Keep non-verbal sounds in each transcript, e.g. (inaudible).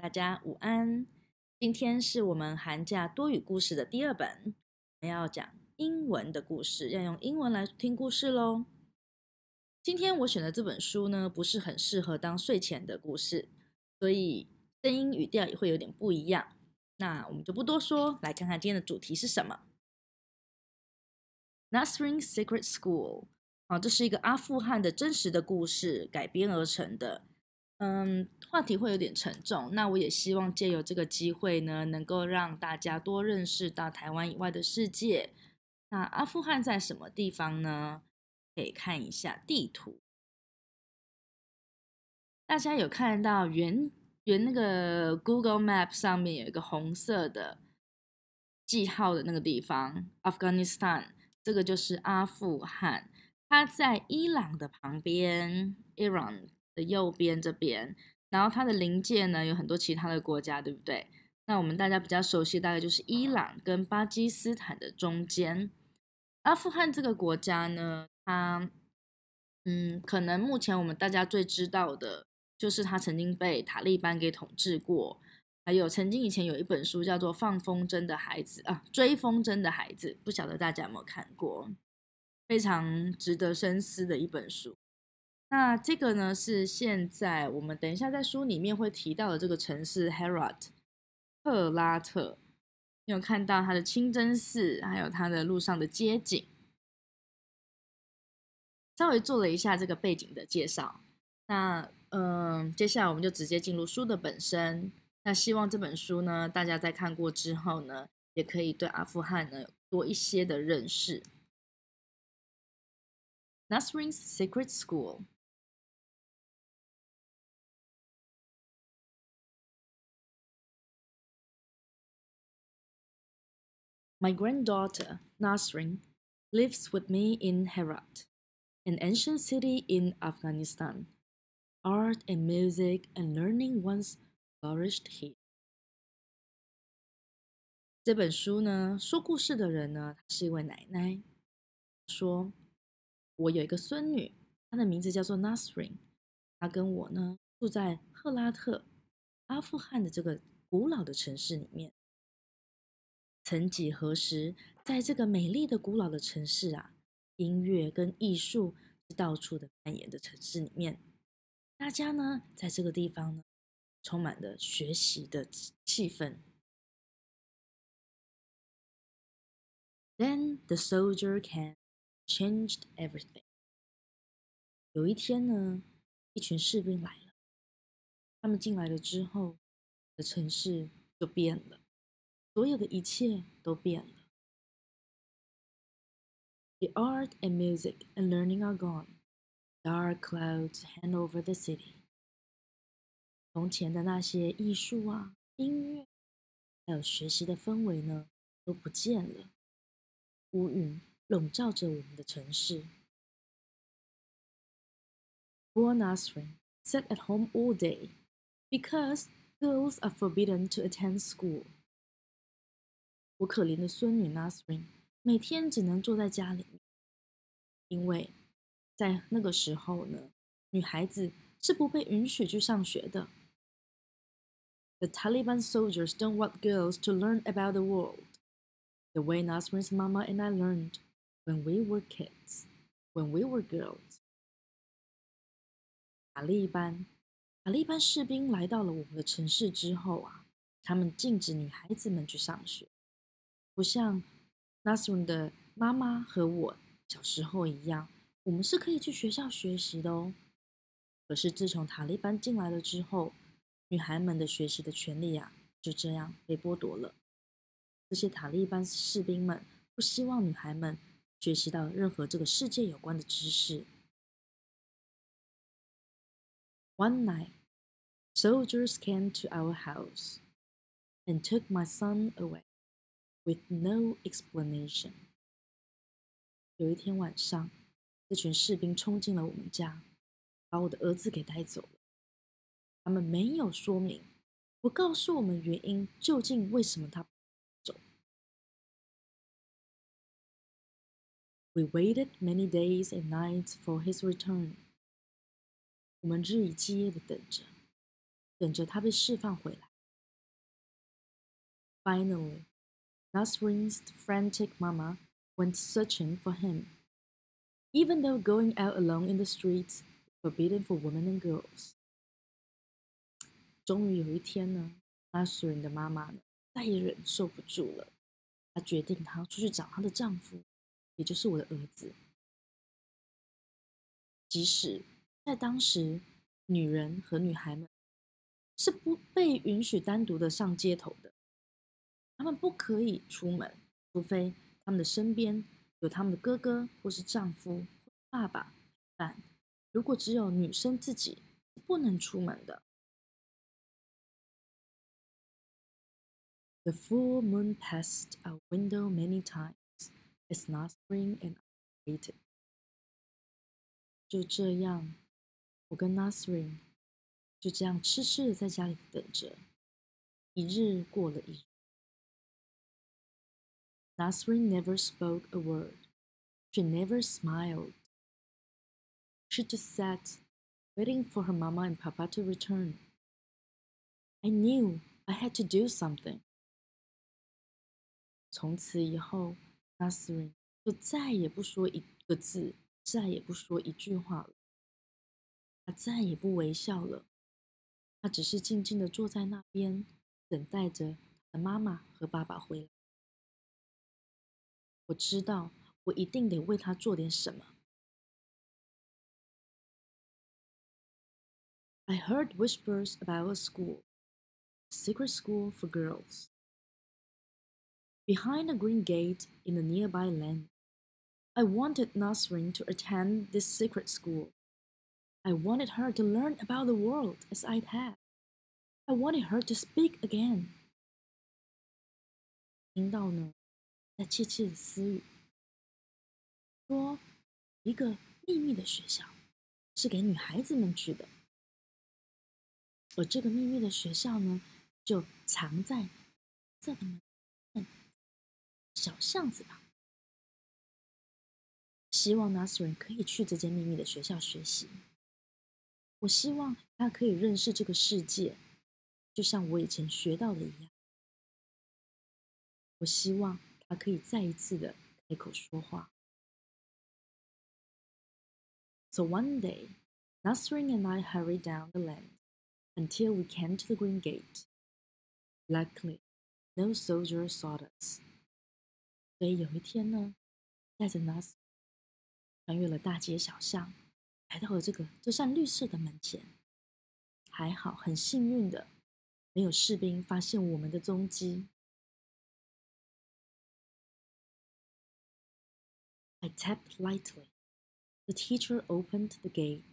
大家午安。今天是我们寒假多语故事的第二本，我们要讲英文的故事，要用英文来听故事喽。今天我选的这本书呢，不是很适合当睡前的故事，所以声音语调也会有点不一样。那我们就不多说，来看看今天的主题是什么。Nasrin Secret School，啊，这是一个阿富汗的真实的故事改编而成的。嗯，话题会有点沉重。那我也希望借由这个机会呢，能够让大家多认识到台湾以外的世界。那阿富汗在什么地方呢？可以看一下地图。大家有看到原原那个 Google Map 上面有一个红色的记号的那个地方，Afghanistan，这个就是阿富汗。它在伊朗的旁边，Iran。右边这边，然后它的邻界呢有很多其他的国家，对不对？那我们大家比较熟悉，大概就是伊朗跟巴基斯坦的中间。阿富汗这个国家呢，它嗯，可能目前我们大家最知道的就是它曾经被塔利班给统治过，还有曾经以前有一本书叫做《放风筝的孩子》啊，《追风筝的孩子》，不晓得大家有没有看过？非常值得深思的一本书。那这个呢，是现在我们等一下在书里面会提到的这个城市 Herat 赫拉特，你有看到它的清真寺，还有它的路上的街景。稍微做了一下这个背景的介绍。那嗯，接下来我们就直接进入书的本身。那希望这本书呢，大家在看过之后呢，也可以对阿富汗呢多一些的认识。Nasrin's Secret School。My granddaughter, Nasrin, lives with me in Herat, an ancient city in Afghanistan. Art and music and learning once flourished here. 这本书呢，说故事的人呢，她是一位奶奶。说，我有一个孙女，她的名字叫做 Nasrin，她跟我呢住在赫拉特，阿富汗的这个古老的城市里面。 曾几何时，在这个美丽的古老的城市啊，音乐跟艺术是到处的蔓延的城市里面，大家呢在这个地方呢，充满了学习的气氛。Then the soldier came, changed everything. 有一天呢，一群士兵来了，他们进来了之后，的城市就变了。所有的一切都变了。The art and music and learning are gone. Dark clouds hang over the city. 从前的那些艺术啊、音乐，还有学习的氛围呢，都不见了。乌云笼罩着我们的城市。Poor Nasrin sat at home all day because girls are forbidden to attend school. 我可怜的孙女 Nasrin 每天只能坐在家里，因为在那个时候呢，女孩子是不被允许去上学的。The Taliban soldiers don't want girls to learn about the world the way Nasrin's mama and I learned when we were kids, when we were girls. 塔利班，塔利班士兵来到了我们的城市之后啊，他们禁止女孩子们去上学。 不像 Nasrin 的妈妈和我小时候一样，我们是可以去学校学习的哦。可是自从塔利班进来了之后，女孩们的学习的权利啊，就这样被剥夺了。这些塔利班士兵们不希望女孩们学习到任何这个世界有关的知识。One night, soldiers came to our house and took my son away. With no explanation。有一天晚上，这群士兵冲进了我们家，把我的儿子给带走了。他们没有说明，不告诉我们原因，究竟为什么他走？We waited many days and nights for his return。我们日以继夜的等着，等着他被释放回来。Finally, Nasrin's frantic mama went searching for him. Even though going out alone in the streets forbidden for women and girls. 终于有一天呢，Nasrin 的妈妈呢再也忍受不住了，她决定她要出去找她的丈夫，也就是我的儿子。即使在当时，女人和女孩们是不被允许单独的上街头的，他们不可以出门，除非他们的身边有他们的哥哥或是丈夫、爸爸但如果只有女生自己，不能出门的。The full moon passed our window many times as Nasrin and I waited. 就这样，我跟 Nasrin 就这样痴痴的在家里等着。一日过了一日。Nasrin never spoke a word. She never smiled. She just sat, waiting for her mama and papa to return. I knew I had to do something. 从此以后，Nasrin 就再也不说一个字，再也不说一句话了。他再也不微笑了，他只是静静的坐在那边，等待着他的妈妈和爸爸回来。 我知道，我一定得为他做点什么。I heard whispers about a school, a secret school for girls. Behind a green gate in a nearby land, I wanted Nasrin to attend this secret school. I wanted her to learn about the world as I'd had. I wanted her to speak again. 听到呢， 在窃窃私语，说一个秘密的学校是给女孩子们去的，而这个秘密的学校呢，就藏在这个门。小巷子吧。希望 Nasrin 可以去这间秘密的学校学习。我希望他可以认识这个世界，就像我以前学到的一样。我希望他可以再一次的开口说话。So one day, Nasrin and I hurried down the lane until we came to the green gate. Luckily, no soldier saw us. 所以有一天呢，带着 Nas 穿越了大街小巷，来到了这个这扇绿色的门前。还好，很幸运的，没有士兵发现我们的踪迹。 I tapped lightly. The teacher opened the gate,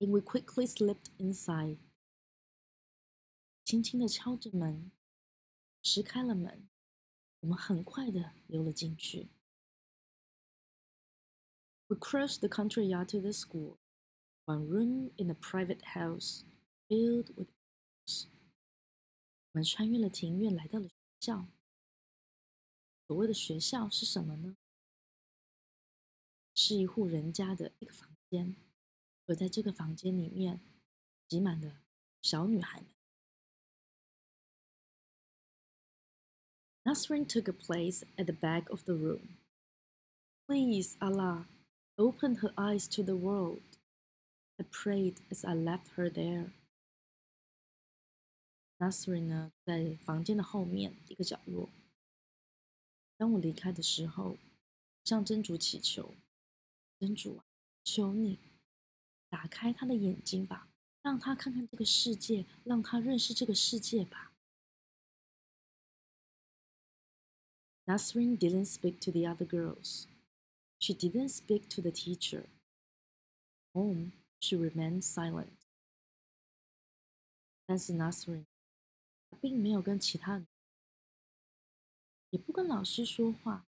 and we quickly slipped inside. 轻轻的敲着门，石开了门。我们很快的溜了进去。We crossed the country yard to the school, one room in a private house filled with books. 我们穿越了庭院，来到了学校。所谓的学校是什么呢？ 是一户人家的一个房间，而在这个房间里面，挤满了小女孩们。Nasrin took a place at the back of the room. Please, Allah, open her eyes to the world. I prayed as I left her there. Nasrin 呢，在房间的后面一个角落。当我离开的时候，向真主祈求：真主啊，求你打开他的眼睛吧，让他看看这个世界，让他认识这个世界吧。Nasrin didn't speak to the other girls. She didn't speak to the teacher. Home, she remained silent. 但是 Nasrin 并没有跟其他人，也不跟老师说话。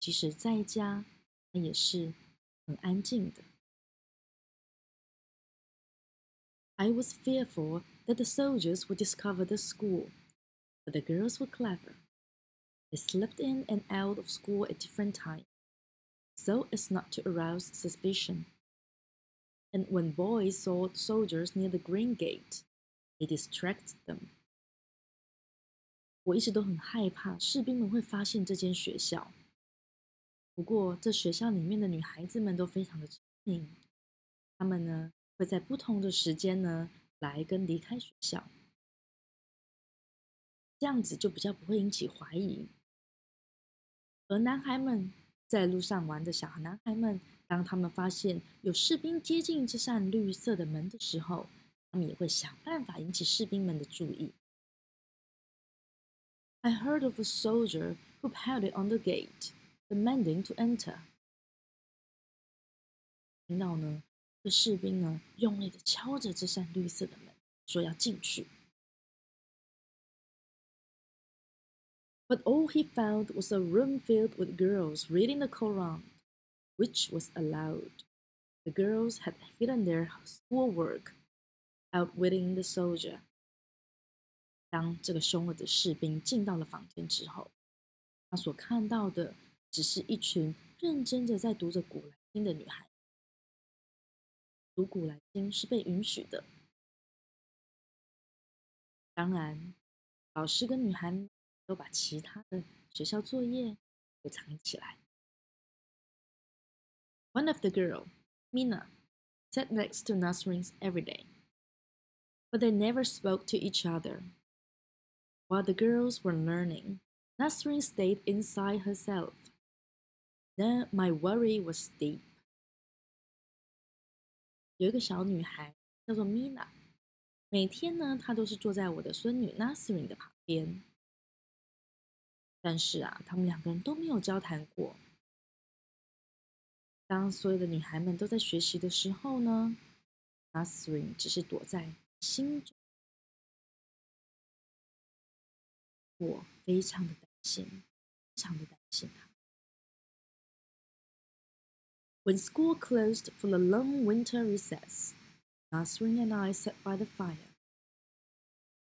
即使在家，也是很安静的。I was fearful that the soldiers would discover the school, but the girls were clever. They slipped in and out of school at different times, so as not to arouse suspicion. And when boys saw soldiers near the green gate, they distracted them. 我一直都很害怕士兵们会发现这间学校。 不过，这学校里面的女孩子们都非常的聪明，她们呢会在不同的时间呢来跟离开学校，这样子就比较不会引起怀疑。而男孩们在路上玩的小男孩们，当他们发现有士兵接近这扇绿色的门的时候，他们也会想办法引起士兵们的注意。I heard of a soldier who pounded on the gate, demanding to enter. 听到呢，这士兵呢用力的敲着这扇绿色的门，说要进去。But all he found was a room filled with girls reading the Koran, which was allowed. The girls had hidden their schoolwork, outwitting the soldier. 当这个凶恶的士兵进到了房间之后，他所看到的 只是一群认真的在读着《古兰经》的女孩。读《古兰经》是被允许的，当然，老师跟女孩都把其他的学校作业都藏起来。One of the girl, Mina, sat next to Nasrin every day, but they never spoke to each other. While the girls were learning, Nasrin stayed inside herself. Then my worry was deep. 有一个小女孩叫做 Mina，每天呢，她都是坐在我的孙女 Nasrin 的旁边。但是啊，他们两个人都没有交谈过。当所有的女孩们都在学习的时候呢，Nasrin 只是躲在心中。我非常的担心，非常的担心他。When school closed for the long winter recess, Nasrin and I sat by the fire.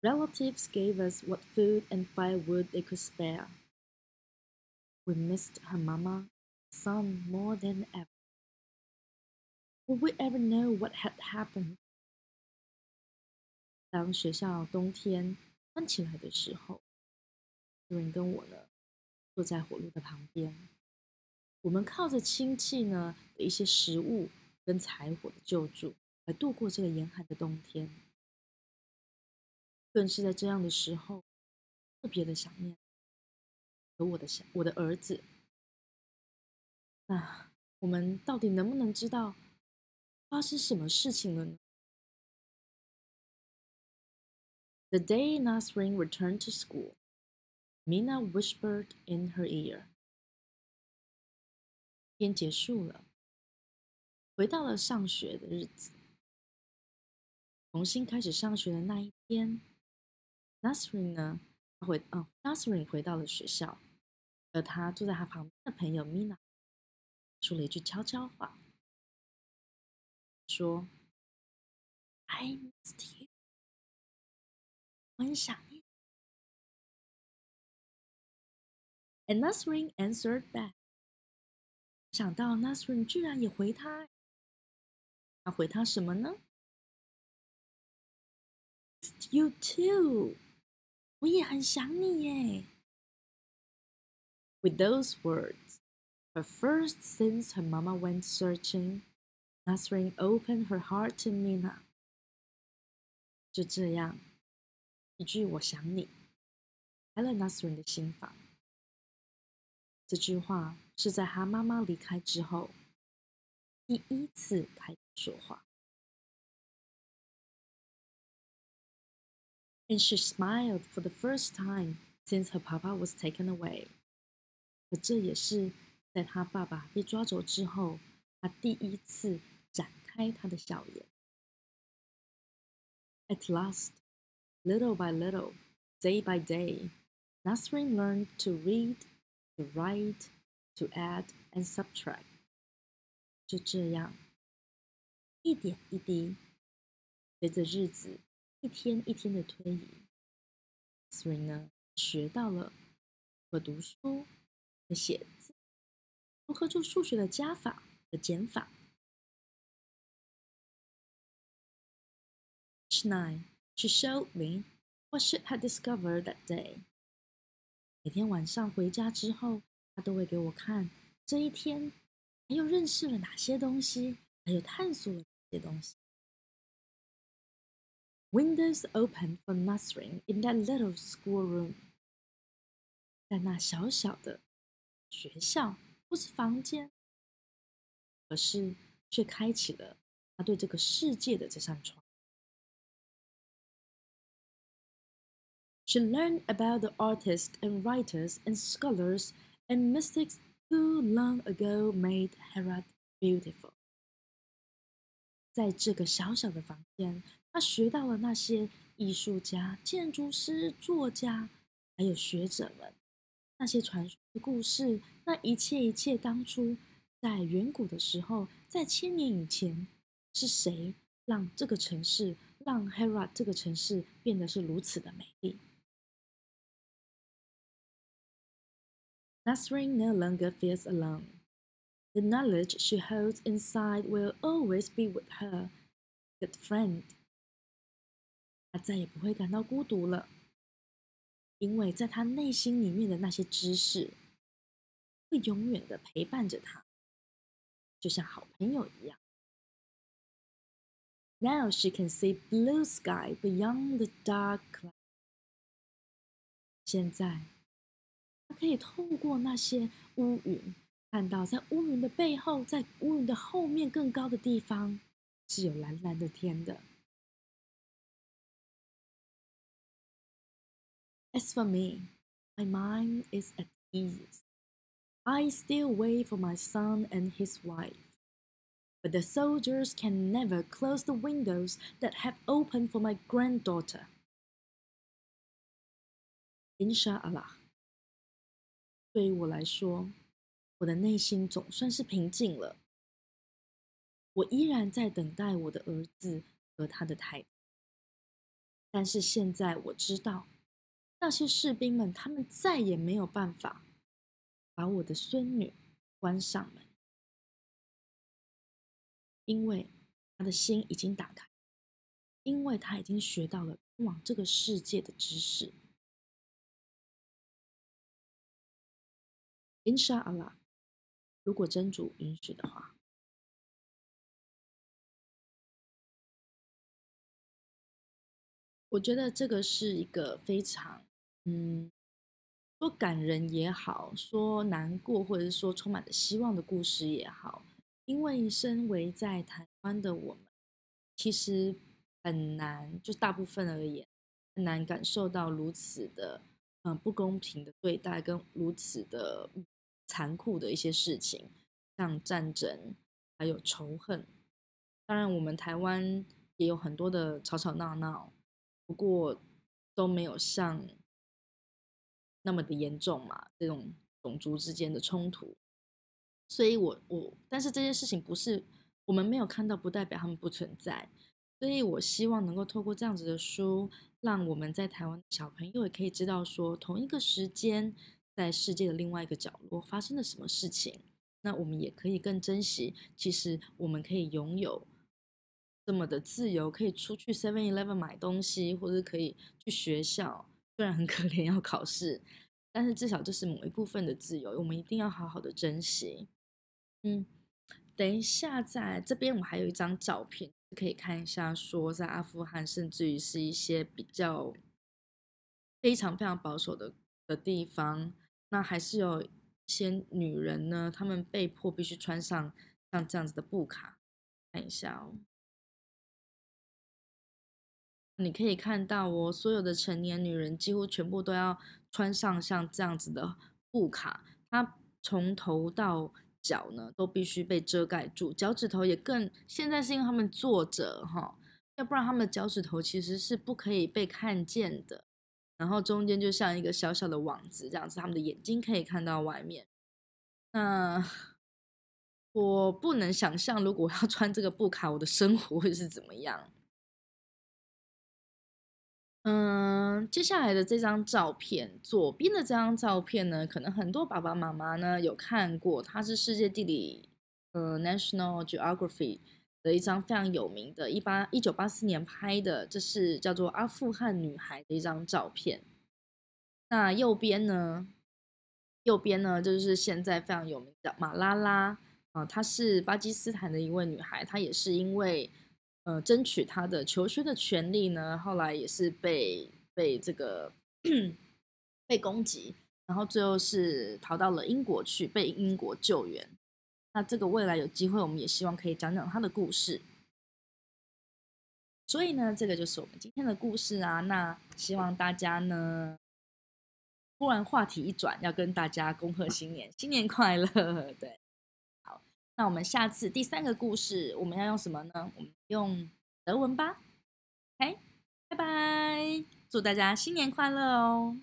Relatives gave us what food and firewood they could spare. We missed her mama, son more than ever. Would we ever know what had happened? 当学校冬天关起来的时候，有人跟我呢坐在火炉的旁边， 我们靠着亲戚呢的一些食物跟柴火的救助来度过这个严寒的冬天。更是在这样的时候，特别的想念和我的小我的儿子。那我们到底能不能知道发生什么事情了呢？The day Nasrin returned to school, Mina whispered in her ear. 天结束了，回到了上学的日子。重新开始上学的那一天。Nasrin 呢？回哦，Nasrin 回到了学校，而他坐在他旁边的朋友 Mina 说了一句悄悄话，说：“I missed you，我很想你。” And Nasrin answered back。想到 Nasrin 居然也回他，他回他什么呢？You too。我也很想你耶。With those words, but first since her mama went searching, Nasrin opened her heart to Mina. 就这样，一句“我想你”，开了 Nasrin 的心房。这句话是在她妈妈离开之后，第一次开口说话。and she smiled for the first time since her papa was taken away。而这也是在她爸爸被抓走之后，她第一次展开她的笑颜。At last, little by little, day by day, Nasrin learned to read, to write, To add and subtract。就这样，一点一滴，随着日子一天一天的推移，Sri 呢学到了和读书和写字，如何做数学的加法和减法。Each night, she showed me what she had discovered that day, 每天晚上回家之后，他都会给我看这一天，还有认识了哪些东西，还有探索了哪些东西。Windows open for Nasrin in that little schoolroom。在那小小的学校或是房间，可是却开启了他对这个世界的这扇窗。She learned about the artists and writers and scholars and mystics who long ago made Herat beautiful。在这个小小的房间，他学到了那些艺术家、建筑师、作家，还有学者们那些传说的故事，那一切一切，当初在远古的时候，在千年以前，是谁让这个城市，让 Hera 这个城市变得是如此的美丽 ？Nasrin no longer feels alone. The knowledge she holds inside will always be with her, good friend. 她再也不会感到孤独了。因为在他内心里面的那些知识，会永远的陪伴着他，就像好朋友一样。Now she can see blue sky beyond the dark cloud。现在， 她可以透过那些乌云，看到在乌云的背后，在乌云的后面更高的地方，是有蓝蓝的天的。As for me, my mind is at ease. I still wait for my son and his wife. But the soldiers can never close the windows that have opened for my granddaughter. Inshallah， 对于我来说，我的内心总算是平静了。我依然在等待我的儿子和他的太，但是现在我知道。那些士兵们，他们再也没有办法把我的孙女关上门，因为他的心已经打开，因为他已经学到了通往这个世界的知识。Inshallah，如果真主允许的话。我觉得这个是一个非常，嗯，说感人也好，说难过或者是说充满着希望的故事也好。因为身为在台湾的我们，其实很难，就大部分而言，很难感受到如此的，嗯，不公平的对待跟如此的残酷的一些事情，像战争还有仇恨。当然，我们台湾也有很多的吵吵闹闹。不过都没有像那么的严重嘛，这种种族之间的冲突，所以我我，但是这件事情不是我们没有看到，不代表他们不存在，所以我希望能够透过这样子的书，让我们在台湾的小朋友也可以知道说，同一个时间在世界的另外一个角落发生了什么事情，那我们也可以更珍惜，其实我们可以拥有。这么的自由，可以出去 Seven Eleven 买东西，或者可以去学校。虽然很可怜要考试，但是至少这是某一部分的自由，我们一定要好好的珍惜。嗯，等一下，在这边我还有一张照片，可以看一下。说在阿富汗，甚至于是一些比较非常非常保守的的地方，那还是有一些女人呢，她们被迫必须穿上像这样子的布卡。看一下哦。你可以看到，哦，所有的成年女人几乎全部都要穿上像这样子的布卡，她从头到脚呢都必须被遮盖住，脚趾头也更。现在是因为她们坐着哈，要不然她们的脚趾头其实是不可以被看见的。然后中间就像一个小小的网子这样子，他们的眼睛可以看到外面。那我不能想象，如果要穿这个布卡，我的生活会是怎么样。嗯，接下来的这张照片，左边的这张照片呢，可能很多爸爸妈妈呢有看过，它是世界地理，呃，National Geography 的一张非常有名的，一八一九八四年拍的，这是叫做阿富汗女孩的一张照片。那右边呢，右边呢，就是现在非常有名的马拉拉啊，她是巴基斯坦的一位女孩，她也是因为呃争取她的求学的权利呢，后来也是被被这个 (clears throat) 被攻击，然后最后是逃到了英国去，被英国救援。那这个未来有机会，我们也希望可以讲讲他的故事。所以呢，这个就是我们今天的故事啊。那希望大家呢。突然话题一转，要跟大家恭贺新年，新年快乐！对，好，那我们下次第三个故事，我们要用什么呢？我们用德文吧。OK，拜拜，祝大家新年快乐哦！